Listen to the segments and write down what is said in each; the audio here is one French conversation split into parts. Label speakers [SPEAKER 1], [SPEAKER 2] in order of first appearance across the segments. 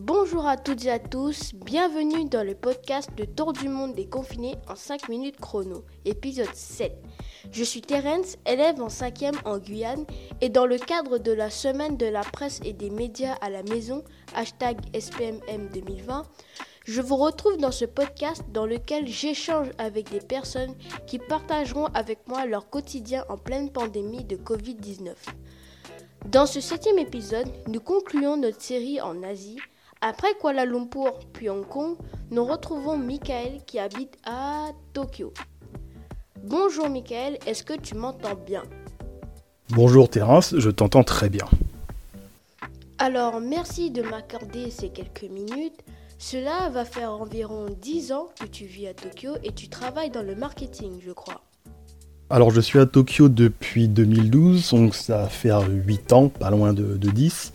[SPEAKER 1] Bonjour à toutes et à tous, bienvenue dans le podcast de Tour du monde des confinés en 5 minutes chrono, épisode 7. Je suis Terence, élève en 5e en Guyane, et dans le cadre de la semaine de la presse et des médias à la maison, hashtag SPMM 2020, je vous retrouve dans ce podcast dans lequel j'échange avec des personnes qui partageront avec moi leur quotidien en pleine pandémie de Covid-19. Dans ce septième épisode, nous concluons notre série en Asie après Kuala Lumpur puis Hong Kong, nous retrouvons Michael qui habite à Tokyo. Bonjour Michael, est-ce que tu m'entends bien?
[SPEAKER 2] Bonjour Terence, je t'entends très bien.
[SPEAKER 1] Alors merci de m'accorder ces quelques minutes. Cela va faire environ 10 ans que tu vis à Tokyo et tu travailles dans le marketing, je crois.
[SPEAKER 2] Alors je suis à Tokyo depuis 2012, donc ça va faire 8 ans, pas loin de, de 10.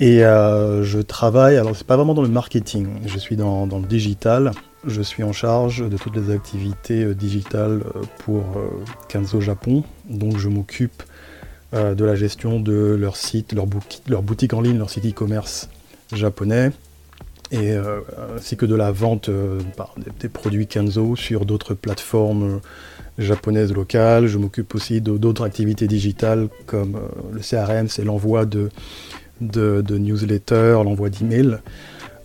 [SPEAKER 2] Et euh, je travaille, alors c'est pas vraiment dans le marketing, je suis dans, le digital. Je suis en charge de toutes les activités euh, digitales euh, pour Kanzo Japon. Donc je m'occupe de la gestion de leur site, leur, leur boutique en ligne, leur site e-commerce japonais, et ainsi que de la vente des, produits Kanzo sur d'autres plateformes japonaises locales. Je m'occupe aussi d'autres activités digitales comme le CRM, c'est l'envoi de de, newsletters, l'envoi d'emails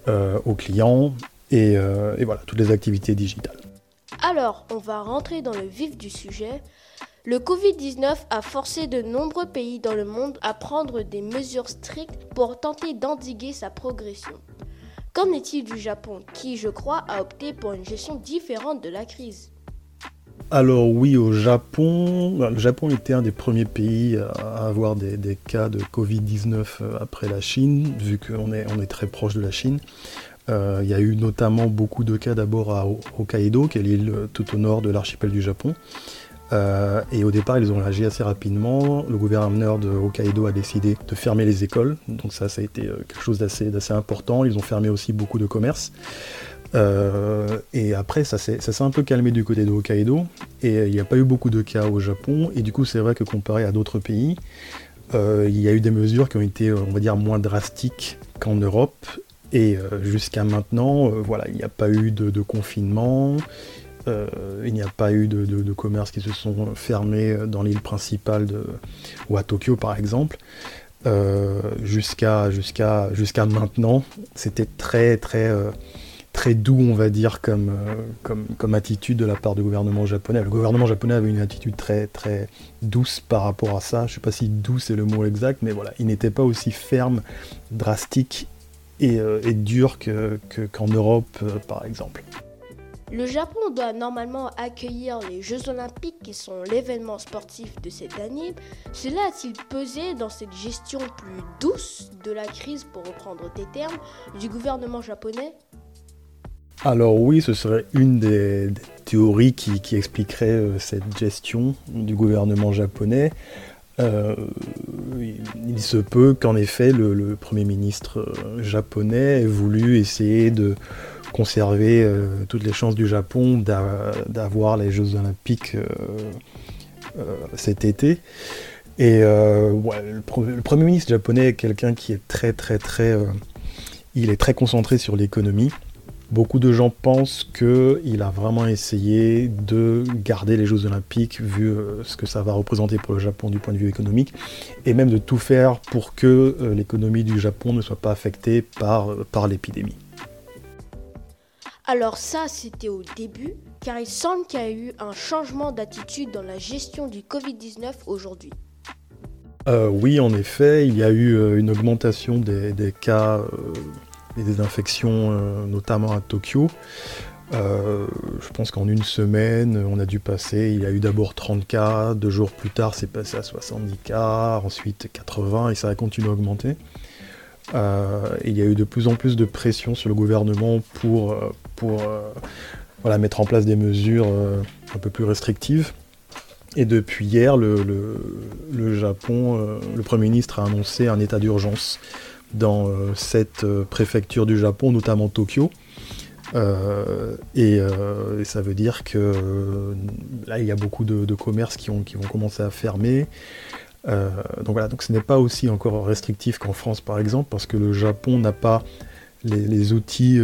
[SPEAKER 2] euh, aux clients euh, et, voilà, toutes les activités digitales.
[SPEAKER 1] Alors, on va rentrer dans le vif du sujet. Le Covid-19 a forcé de nombreux pays dans le monde à prendre des mesures strictes pour tenter d'endiguer sa progression. Qu'en est-il du Japon qui, je crois, a opté pour une gestion différente de la crise?
[SPEAKER 2] Alors oui, au Japon, le Japon était un des premiers pays à avoir des, cas de Covid-19 euh, après la Chine, vu qu'on est, on est très proche de la Chine. Euh, il y a eu notamment beaucoup de cas d'abord à Hokkaido, qui est l'île euh, tout au nord de l'archipel du Japon. et au départ, ils ont réagi assez rapidement. Le gouverneur de Hokkaido a décidé de fermer les écoles. Donc ça, ça a été quelque chose d'assez important. Ils ont fermé aussi beaucoup de commerces. Euh, et après, ça s'est un peu calmé du côté de Hokkaido, et euh, il n'y a pas eu beaucoup de cas au Japon, et du coup, c'est vrai que comparé à d'autres pays, euh, il y a eu des mesures qui ont été, on va dire, moins drastiques qu'en Europe, et jusqu'à maintenant, voilà, il n'y a pas eu de, confinement, il n'y a pas eu de, commerces qui se sont fermés dans l'île principale ou à Tokyo par exemple. jusqu'à maintenant, c'était très très très doux, on va dire, comme, euh, comme, comme, attitude de la part du gouvernement japonais. Le gouvernement japonais avait une attitude très, très douce par rapport à ça. Je ne sais pas si douce est le mot exact, mais voilà, il n'était pas aussi ferme, drastique et, euh, dur qu'en Europe, euh, par exemple.
[SPEAKER 1] Le Japon doit normalement accueillir les Jeux olympiques qui sont l'événement sportif de cette année. Cela a-t-il pesé dans cette gestion plus douce de la crise, pour reprendre tes termes, du gouvernement japonais?
[SPEAKER 2] Alors oui, ce serait une des, théories qui, expliquerait euh, cette gestion du gouvernement japonais. Euh, il se peut qu'en effet le, Premier ministre euh, japonais ait voulu essayer de conserver toutes les chances du Japon d'avoir les Jeux olympiques cet été. Et le, Premier ministre japonais est quelqu'un qui est très très très... il est très concentré sur l'économie. Beaucoup de gens pensent qu'il a vraiment essayé de garder les Jeux Olympiques, vu euh, ce que ça va représenter pour le Japon du point de vue économique, et même de tout faire pour que euh, l'économie du Japon ne soit pas affectée par, euh, par l'épidémie.
[SPEAKER 1] Alors ça, c'était au début, car il semble qu'il y a eu un changement d'attitude dans la gestion du Covid-19 aujourd'hui.
[SPEAKER 2] oui, en effet, il y a eu une augmentation des, cas des infections, euh, notamment à Tokyo. Euh, je pense qu'en une semaine, on a dû passer, il y a eu d'abord 30 cas, deux jours plus tard c'est passé à 70 cas, ensuite 80 et ça a continué à augmenter. Euh, il y a eu de plus en plus de pression sur le gouvernement pour, pour voilà, mettre en place des mesures un peu plus restrictives. Et depuis hier, le, le Japon, le Premier ministre a annoncé un état d'urgence dans euh, cette euh, préfecture du Japon, notamment Tokyo. Euh, et, ça veut dire que là, il y a beaucoup de, commerces qui, ont, qui, vont commencer à fermer. donc voilà, donc ce n'est pas aussi encore restrictif qu'en France, par exemple, parce que le Japon n'a pas les, outils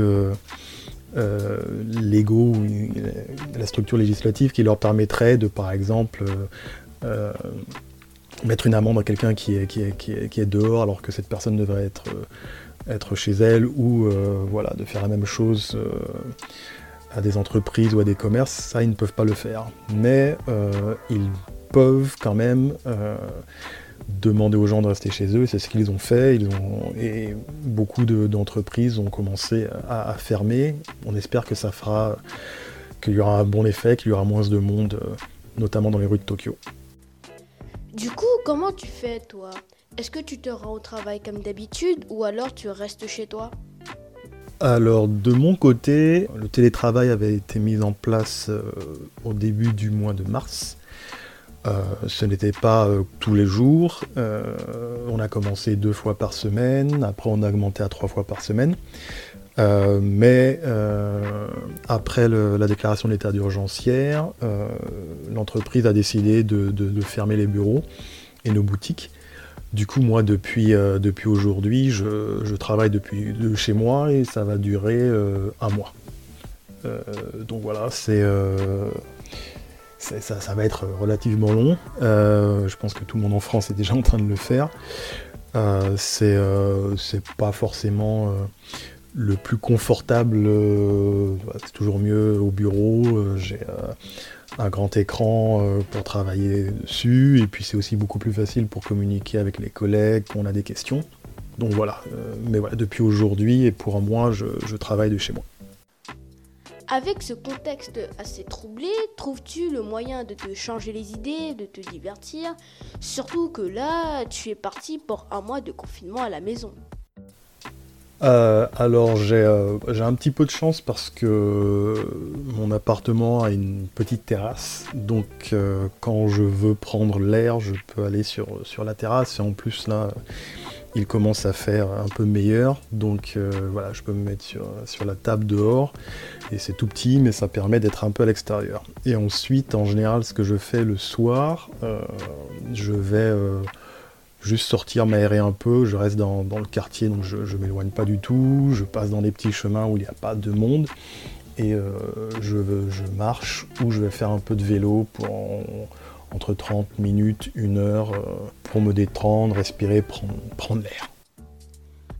[SPEAKER 2] légaux, la structure législative qui leur permettrait de, par exemple, mettre une amende à quelqu'un qui est, qui, qui, est, dehors alors que cette personne devrait être, être chez elle, ou voilà, de faire la même chose à des entreprises ou à des commerces, ça ils ne peuvent pas le faire. Mais euh, ils peuvent quand même euh, demander aux gens de rester chez eux, c'est ce qu'ils ont fait. Ils ont, et beaucoup d'entreprises ont commencé à, fermer. On espère que ça fera qu'il y aura un bon effet, qu'il y aura moins de monde, euh, notamment dans les rues de Tokyo.
[SPEAKER 1] Du coup, comment tu fais toi? Est-ce que tu te rends au travail comme d'habitude ou alors tu restes chez toi?
[SPEAKER 2] Alors de mon côté, le télétravail avait été mis en place euh, au début du mois de mars. Euh, ce n'était pas euh, tous les jours. on a commencé deux fois par semaine, après on a augmenté à trois fois par semaine. Mais après la déclaration de l'état d'urgence hier, l'entreprise a décidé de, fermer les bureaux et nos boutiques. Du coup, moi, depuis, euh, depuis aujourd'hui, je, travaille depuis de chez moi et ça va durer euh, un mois. Euh, donc voilà, c'est, ça, va être relativement long. je pense que tout le monde en France est déjà en train de le faire. c'est pas forcément le plus confortable. c'est toujours mieux au bureau. j'ai un grand écran euh, pour travailler dessus, et puis c'est aussi beaucoup plus facile pour communiquer avec les collègues quand on a des questions. Donc voilà, euh, mais voilà, depuis aujourd'hui et pour un mois, je, travaille de chez moi.
[SPEAKER 1] Avec ce contexte assez troublé, trouves-tu le moyen de te changer les idées, de te divertir? Surtout que là, tu es parti pour un mois de confinement à la maison.
[SPEAKER 2] Euh, alors euh, j'ai un petit peu de chance parce que mon appartement a une petite terrasse, donc euh, quand je veux prendre l'air, je peux aller sur, sur la terrasse. Et en plus là, il commence à faire un peu meilleur, donc voilà, je peux me mettre sur, sur la table dehors. Et c'est tout petit, mais ça permet d'être un peu à l'extérieur. Et ensuite, en général, ce que je fais le soir, je vais juste sortir, m'aérer un peu. Je reste dans, le quartier, donc je ne m'éloigne pas du tout. Je passe dans des petits chemins où il n'y a pas de monde. Et euh, je, je, marche ou je vais faire un peu de vélo pour entre 30 minutes, une heure, euh, pour me détendre, respirer, prendre, prendre l'air.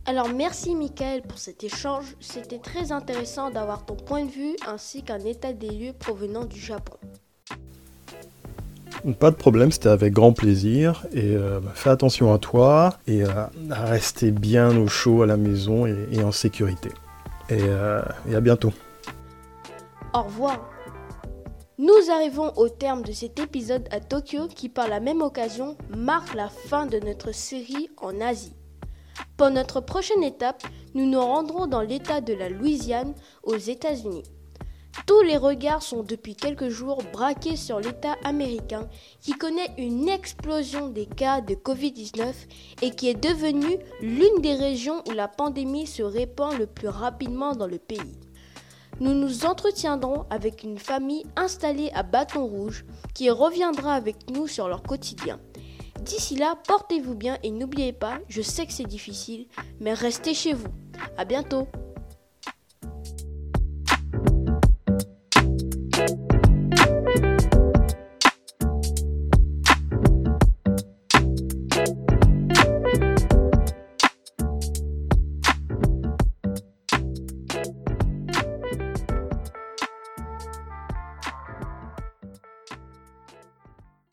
[SPEAKER 1] Alors merci Michael pour cet échange. C'était très intéressant d'avoir ton point de vue ainsi qu'un état des lieux provenant du Japon.
[SPEAKER 2] Pas de problème, c'était avec grand plaisir. Et euh, bah, fais attention à toi et euh, à rester bien au chaud à la maison et, en sécurité. Euh, et, à bientôt.
[SPEAKER 1] Au revoir. Nous arrivons au terme de cet épisode à Tokyo qui par la même occasion marque la fin de notre série en Asie. Pour notre prochaine étape, nous nous rendrons dans l'État de la Louisiane aux États-Unis. Tous les regards sont depuis quelques jours braqués sur l'État américain qui connaît une explosion des cas de Covid-19 et qui est devenu l'une des régions où la pandémie se répand le plus rapidement dans le pays. Nous nous entretiendrons avec une famille installée à Bâton Rouge qui reviendra avec nous sur leur quotidien. D'ici là, portez-vous bien et n'oubliez pas, je sais que c'est difficile, mais restez chez vous. À bientôt!